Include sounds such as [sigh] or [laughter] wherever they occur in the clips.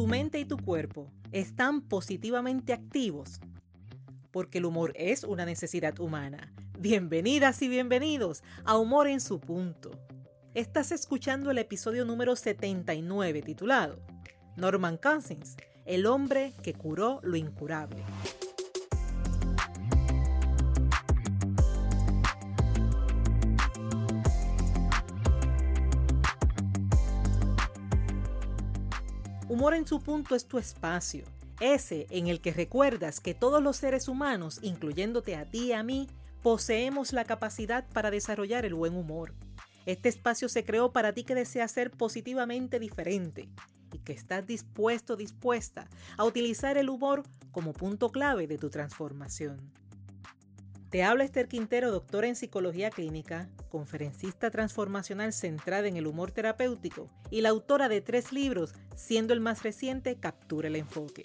tu mente y tu cuerpo están positivamente activos, porque el humor es una necesidad humana. Bienvenidas y bienvenidos a Humor en su punto. Estás escuchando el episodio número 79 titulado Norman Cousins, el hombre que curó lo incurable. Humor en su punto es tu espacio, ese en el que recuerdas que todos los seres humanos, incluyéndote a ti y a mí, poseemos la capacidad para desarrollar el buen humor. Este espacio se creó para ti que deseas ser positivamente diferente y que estás dispuesto, dispuesta a utilizar el humor como punto clave de tu transformación. Te habla Esther Quintero, doctora en psicología clínica, conferencista transformacional centrada en el humor terapéutico y la autora de tres libros, siendo el más reciente Captura el Enfoque.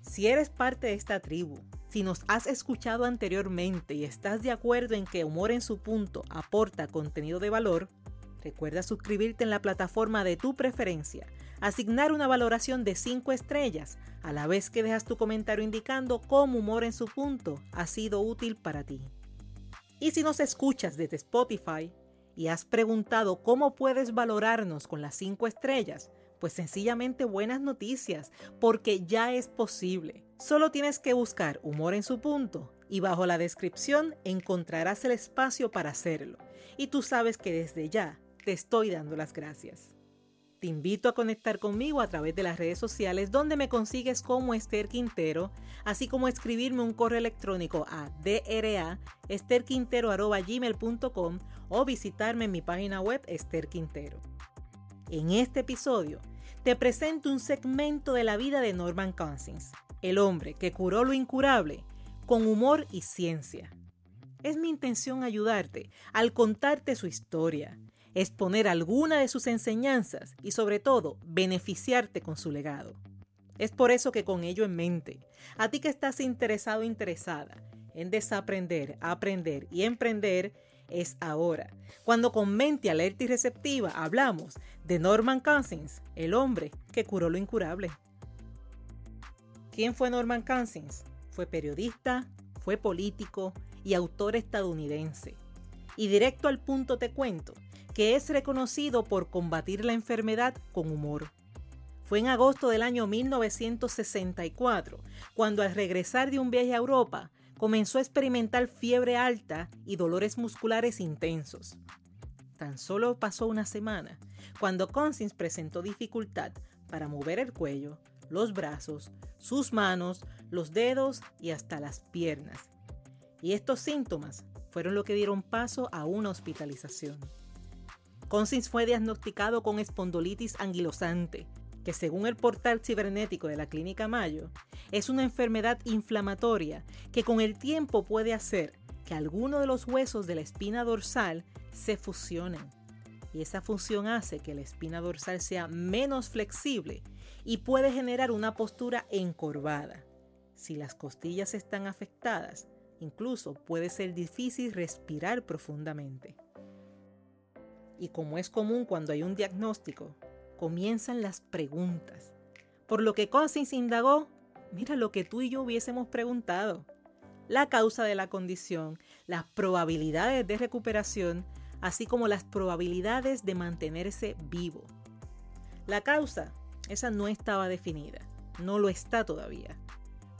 Si eres parte de esta tribu, si nos has escuchado anteriormente y estás de acuerdo en que Humor en su punto aporta contenido de valor, recuerda suscribirte en la plataforma de tu preferencia asignar una valoración de 5 estrellas a la vez que dejas tu comentario indicando cómo humor en su punto ha sido útil para ti. Y si nos escuchas desde Spotify y has preguntado cómo puedes valorarnos con las 5 estrellas, pues sencillamente buenas noticias, porque ya es posible. Solo tienes que buscar humor en su punto y bajo la descripción encontrarás el espacio para hacerlo. Y tú sabes que desde ya te estoy dando las gracias. Te invito a conectar conmigo a través de las redes sociales donde me consigues como Esther Quintero, así como escribirme un correo electrónico a dra.esterquintero.gmail.com o visitarme en mi página web Esther Quintero. En este episodio te presento un segmento de la vida de Norman Cousins, el hombre que curó lo incurable con humor y ciencia. Es mi intención ayudarte al contarte su historia exponer alguna de sus enseñanzas y sobre todo beneficiarte con su legado. Es por eso que con ello en mente, a ti que estás interesado interesada en desaprender, aprender y emprender, es ahora, cuando con mente alerta y receptiva hablamos de Norman Cousins, el hombre que curó lo incurable. ¿Quién fue Norman Cousins? Fue periodista, fue político y autor estadounidense. Y directo al punto te cuento que es reconocido por combatir la enfermedad con humor. Fue en agosto del año 1964, cuando al regresar de un viaje a Europa, comenzó a experimentar fiebre alta y dolores musculares intensos. Tan solo pasó una semana, cuando Consins presentó dificultad para mover el cuello, los brazos, sus manos, los dedos y hasta las piernas. Y estos síntomas fueron lo que dieron paso a una hospitalización. Consins fue diagnosticado con espondilitis anquilosante, que según el portal cibernético de la Clínica Mayo, es una enfermedad inflamatoria que con el tiempo puede hacer que algunos de los huesos de la espina dorsal se fusionen. Y esa función hace que la espina dorsal sea menos flexible y puede generar una postura encorvada. Si las costillas están afectadas, incluso puede ser difícil respirar profundamente. Y como es común cuando hay un diagnóstico, comienzan las preguntas. Por lo que Cousins indagó, mira lo que tú y yo hubiésemos preguntado. La causa de la condición, las probabilidades de recuperación, así como las probabilidades de mantenerse vivo. La causa, esa no estaba definida, no lo está todavía.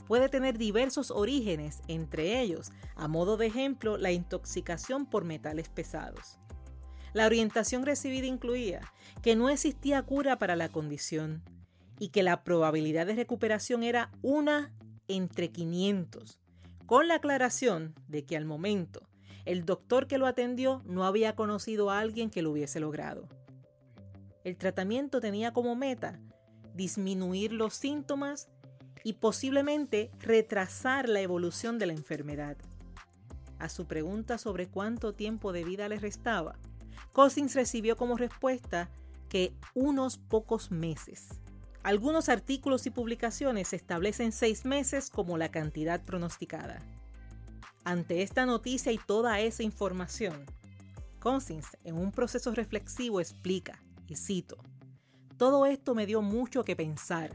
Puede tener diversos orígenes, entre ellos, a modo de ejemplo, la intoxicación por metales pesados. La orientación recibida incluía que no existía cura para la condición y que la probabilidad de recuperación era una entre 500, con la aclaración de que al momento el doctor que lo atendió no había conocido a alguien que lo hubiese logrado. El tratamiento tenía como meta disminuir los síntomas y posiblemente retrasar la evolución de la enfermedad. A su pregunta sobre cuánto tiempo de vida le restaba, Cousins recibió como respuesta que unos pocos meses. Algunos artículos y publicaciones establecen seis meses como la cantidad pronosticada. Ante esta noticia y toda esa información, Cousins en un proceso reflexivo explica, y cito, Todo esto me dio mucho que pensar.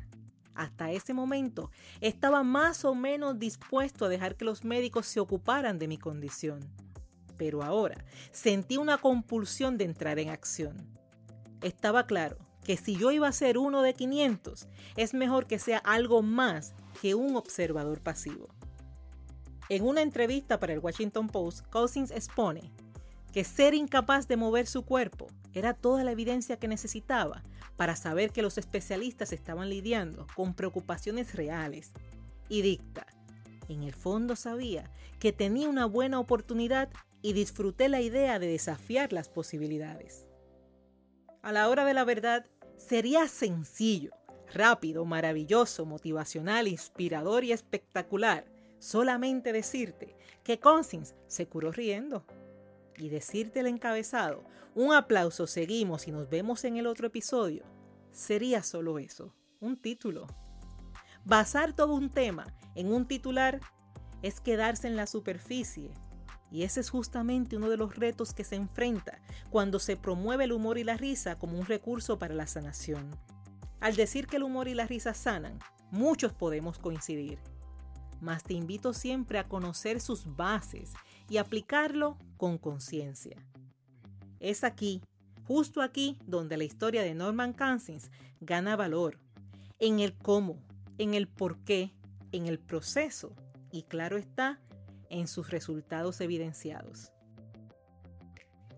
Hasta ese momento estaba más o menos dispuesto a dejar que los médicos se ocuparan de mi condición. Pero ahora sentí una compulsión de entrar en acción. Estaba claro que si yo iba a ser uno de 500, es mejor que sea algo más que un observador pasivo. En una entrevista para el Washington Post, Cousins expone que ser incapaz de mover su cuerpo era toda la evidencia que necesitaba para saber que los especialistas estaban lidiando con preocupaciones reales. Y dicta, en el fondo sabía que tenía una buena oportunidad y disfruté la idea de desafiar las posibilidades. A la hora de la verdad, sería sencillo, rápido, maravilloso, motivacional, inspirador y espectacular solamente decirte que Consins se curó riendo. Y decirte el encabezado, un aplauso, seguimos y nos vemos en el otro episodio, sería solo eso, un título. Basar todo un tema en un titular es quedarse en la superficie. Y ese es justamente uno de los retos que se enfrenta cuando se promueve el humor y la risa como un recurso para la sanación. Al decir que el humor y la risa sanan, muchos podemos coincidir mas te invito siempre a conocer sus bases y aplicarlo con conciencia. Es aquí, justo aquí, donde la historia de Norman Cousins gana valor, en el cómo, en el por qué, en el proceso y claro está, en sus resultados evidenciados.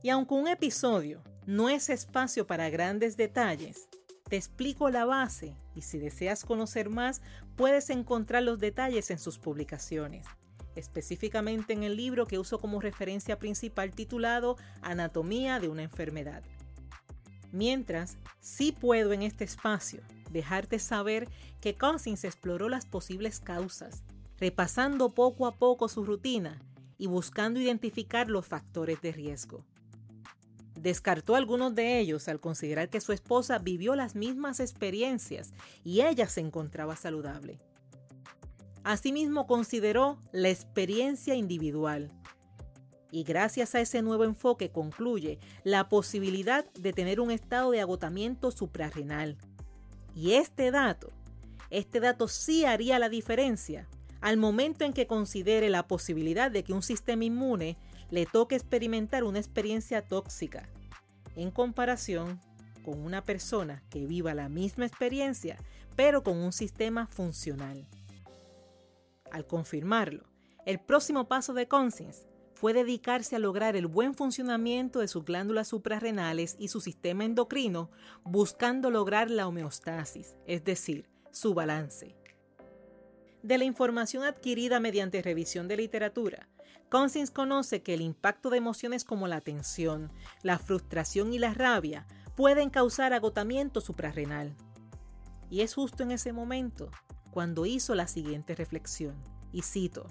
Y aunque un episodio no es espacio para grandes detalles, te explico la base y si deseas conocer más, puedes encontrar los detalles en sus publicaciones, específicamente en el libro que uso como referencia principal titulado Anatomía de una enfermedad. Mientras, sí puedo en este espacio dejarte saber que Cousins exploró las posibles causas, repasando poco a poco su rutina y buscando identificar los factores de riesgo. Descartó algunos de ellos al considerar que su esposa vivió las mismas experiencias y ella se encontraba saludable. Asimismo consideró la experiencia individual. Y gracias a ese nuevo enfoque concluye la posibilidad de tener un estado de agotamiento suprarrenal. Y este dato, este dato sí haría la diferencia al momento en que considere la posibilidad de que un sistema inmune le toque experimentar una experiencia tóxica en comparación con una persona que viva la misma experiencia, pero con un sistema funcional. Al confirmarlo, el próximo paso de Conscience fue dedicarse a lograr el buen funcionamiento de sus glándulas suprarrenales y su sistema endocrino, buscando lograr la homeostasis, es decir, su balance. De la información adquirida mediante revisión de literatura, Consins conoce que el impacto de emociones como la tensión, la frustración y la rabia pueden causar agotamiento suprarrenal. Y es justo en ese momento cuando hizo la siguiente reflexión, y cito,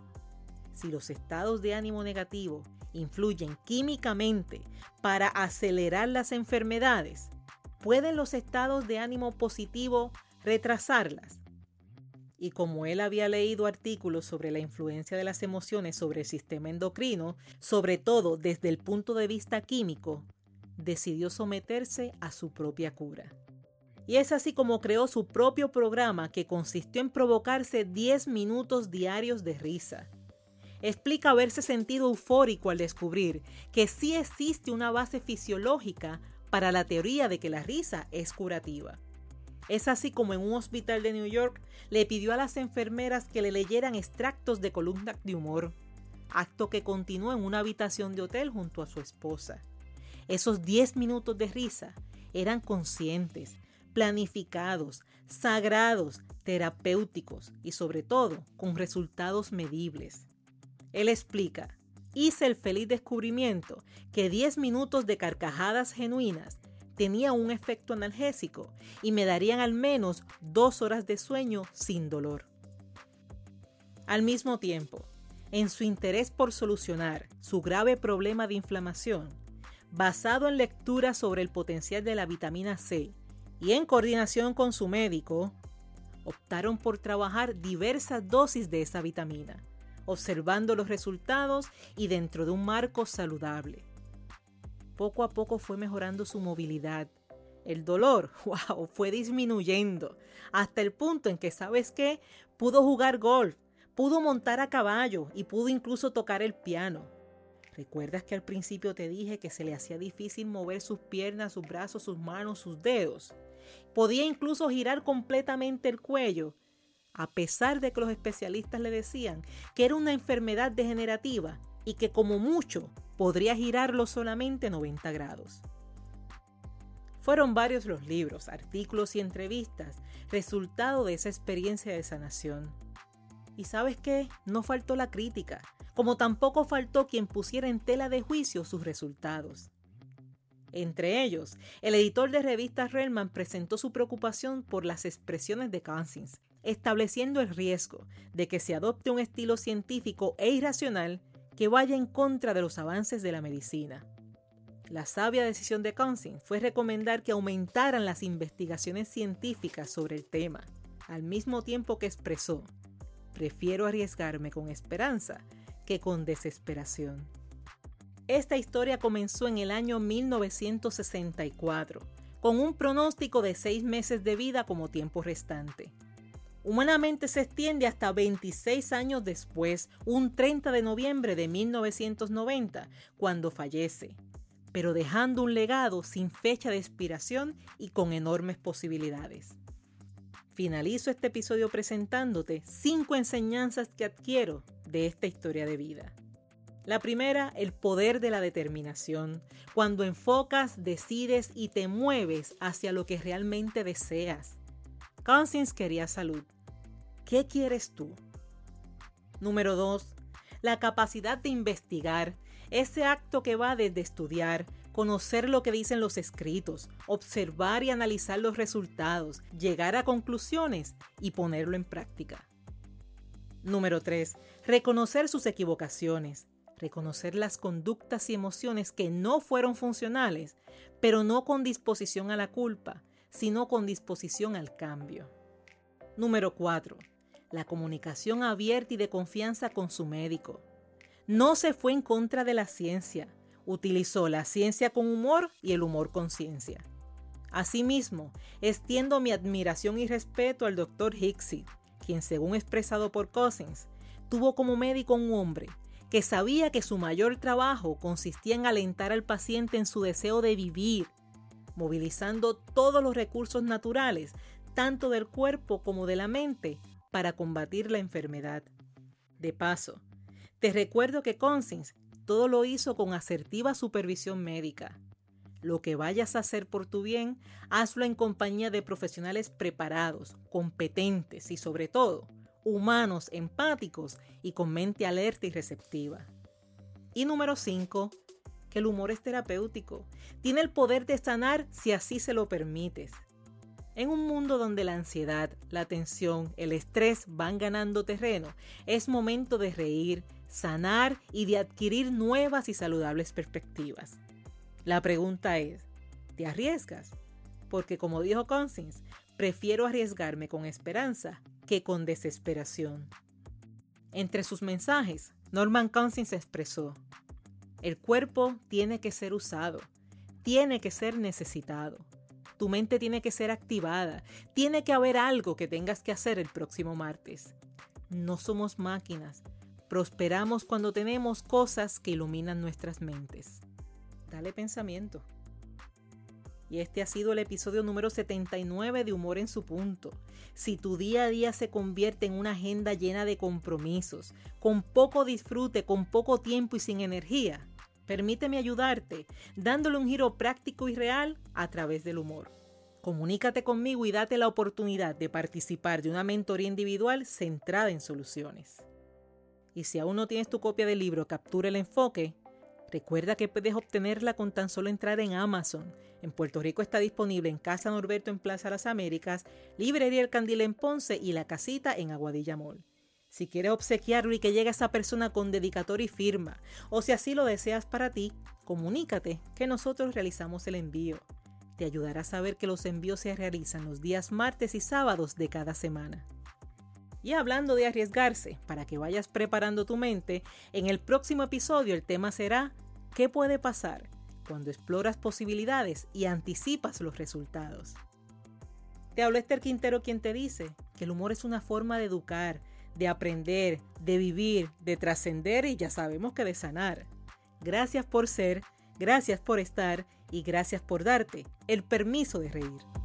si los estados de ánimo negativo influyen químicamente para acelerar las enfermedades, ¿pueden los estados de ánimo positivo retrasarlas? Y como él había leído artículos sobre la influencia de las emociones sobre el sistema endocrino, sobre todo desde el punto de vista químico, decidió someterse a su propia cura. Y es así como creó su propio programa que consistió en provocarse 10 minutos diarios de risa. Explica haberse sentido eufórico al descubrir que sí existe una base fisiológica para la teoría de que la risa es curativa. Es así como en un hospital de New York le pidió a las enfermeras que le leyeran extractos de columnas de humor, acto que continuó en una habitación de hotel junto a su esposa. Esos 10 minutos de risa eran conscientes, planificados, sagrados, terapéuticos y sobre todo con resultados medibles. Él explica, hice el feliz descubrimiento que 10 minutos de carcajadas genuinas tenía un efecto analgésico y me darían al menos dos horas de sueño sin dolor. Al mismo tiempo, en su interés por solucionar su grave problema de inflamación, basado en lecturas sobre el potencial de la vitamina C y en coordinación con su médico, optaron por trabajar diversas dosis de esa vitamina, observando los resultados y dentro de un marco saludable poco a poco fue mejorando su movilidad, el dolor, [laughs] wow, fue disminuyendo hasta el punto en que, ¿sabes qué? Pudo jugar golf, pudo montar a caballo y pudo incluso tocar el piano. ¿Recuerdas que al principio te dije que se le hacía difícil mover sus piernas, sus brazos, sus manos, sus dedos? Podía incluso girar completamente el cuello, a pesar de que los especialistas le decían que era una enfermedad degenerativa y que como mucho podría girarlo solamente 90 grados. Fueron varios los libros, artículos y entrevistas, resultado de esa experiencia de sanación. Y sabes qué, no faltó la crítica, como tampoco faltó quien pusiera en tela de juicio sus resultados. Entre ellos, el editor de revistas Relman presentó su preocupación por las expresiones de Cousins, estableciendo el riesgo de que se adopte un estilo científico e irracional que vaya en contra de los avances de la medicina. La sabia decisión de Cousins fue recomendar que aumentaran las investigaciones científicas sobre el tema, al mismo tiempo que expresó, prefiero arriesgarme con esperanza que con desesperación. Esta historia comenzó en el año 1964, con un pronóstico de seis meses de vida como tiempo restante. Humanamente se extiende hasta 26 años después, un 30 de noviembre de 1990, cuando fallece, pero dejando un legado sin fecha de expiración y con enormes posibilidades. Finalizo este episodio presentándote cinco enseñanzas que adquiero de esta historia de vida. La primera, el poder de la determinación, cuando enfocas, decides y te mueves hacia lo que realmente deseas. Conscience quería salud. ¿Qué quieres tú? Número 2. La capacidad de investigar, ese acto que va desde estudiar, conocer lo que dicen los escritos, observar y analizar los resultados, llegar a conclusiones y ponerlo en práctica. Número 3. Reconocer sus equivocaciones. Reconocer las conductas y emociones que no fueron funcionales, pero no con disposición a la culpa, sino con disposición al cambio. Número 4. La comunicación abierta y de confianza con su médico. No se fue en contra de la ciencia, utilizó la ciencia con humor y el humor con ciencia. Asimismo, extiendo mi admiración y respeto al Dr. Hicksy, quien según expresado por Cousins, tuvo como médico un hombre que sabía que su mayor trabajo consistía en alentar al paciente en su deseo de vivir, movilizando todos los recursos naturales, tanto del cuerpo como de la mente, para combatir la enfermedad. De paso, te recuerdo que Cousins todo lo hizo con asertiva supervisión médica. Lo que vayas a hacer por tu bien, hazlo en compañía de profesionales preparados, competentes y sobre todo, humanos, empáticos y con mente alerta y receptiva. Y número 5, que el humor es terapéutico. Tiene el poder de sanar si así se lo permites. En un mundo donde la ansiedad, la tensión, el estrés van ganando terreno, es momento de reír, sanar y de adquirir nuevas y saludables perspectivas. La pregunta es, ¿te arriesgas? Porque como dijo Consins, prefiero arriesgarme con esperanza que con desesperación. Entre sus mensajes, Norman Consins expresó, el cuerpo tiene que ser usado, tiene que ser necesitado. Tu mente tiene que ser activada, tiene que haber algo que tengas que hacer el próximo martes. No somos máquinas, Prosperamos cuando tenemos cosas que iluminan nuestras mentes. Dale pensamiento. Y este ha sido el episodio número 79 de Humor en su punto. Si tu día a día se convierte en una agenda llena de compromisos, con poco disfrute, con poco tiempo y sin energía, permíteme ayudarte dándole un giro práctico y real a través del humor. Comunícate conmigo y date la oportunidad de participar de una mentoría individual centrada en soluciones. Y si aún no tienes tu copia del libro Captura el Enfoque, recuerda que puedes obtenerla con tan solo entrar en Amazon. En Puerto Rico está disponible en Casa Norberto en Plaza Las Américas, Librería El Candil en Ponce y La Casita en Aguadilla Mall. Si quieres obsequiarlo y que llegue a esa persona con dedicatoria y firma, o si así lo deseas para ti, comunícate que nosotros realizamos el envío. Te ayudará a saber que los envíos se realizan los días martes y sábados de cada semana. Y hablando de arriesgarse, para que vayas preparando tu mente, en el próximo episodio el tema será ¿qué puede pasar cuando exploras posibilidades y anticipas los resultados. Te habló Esther Quintero quien te dice que el humor es una forma de educar, de aprender, de vivir, de trascender y ya sabemos que de sanar. Gracias por ser, gracias por estar y gracias por darte el permiso de reír.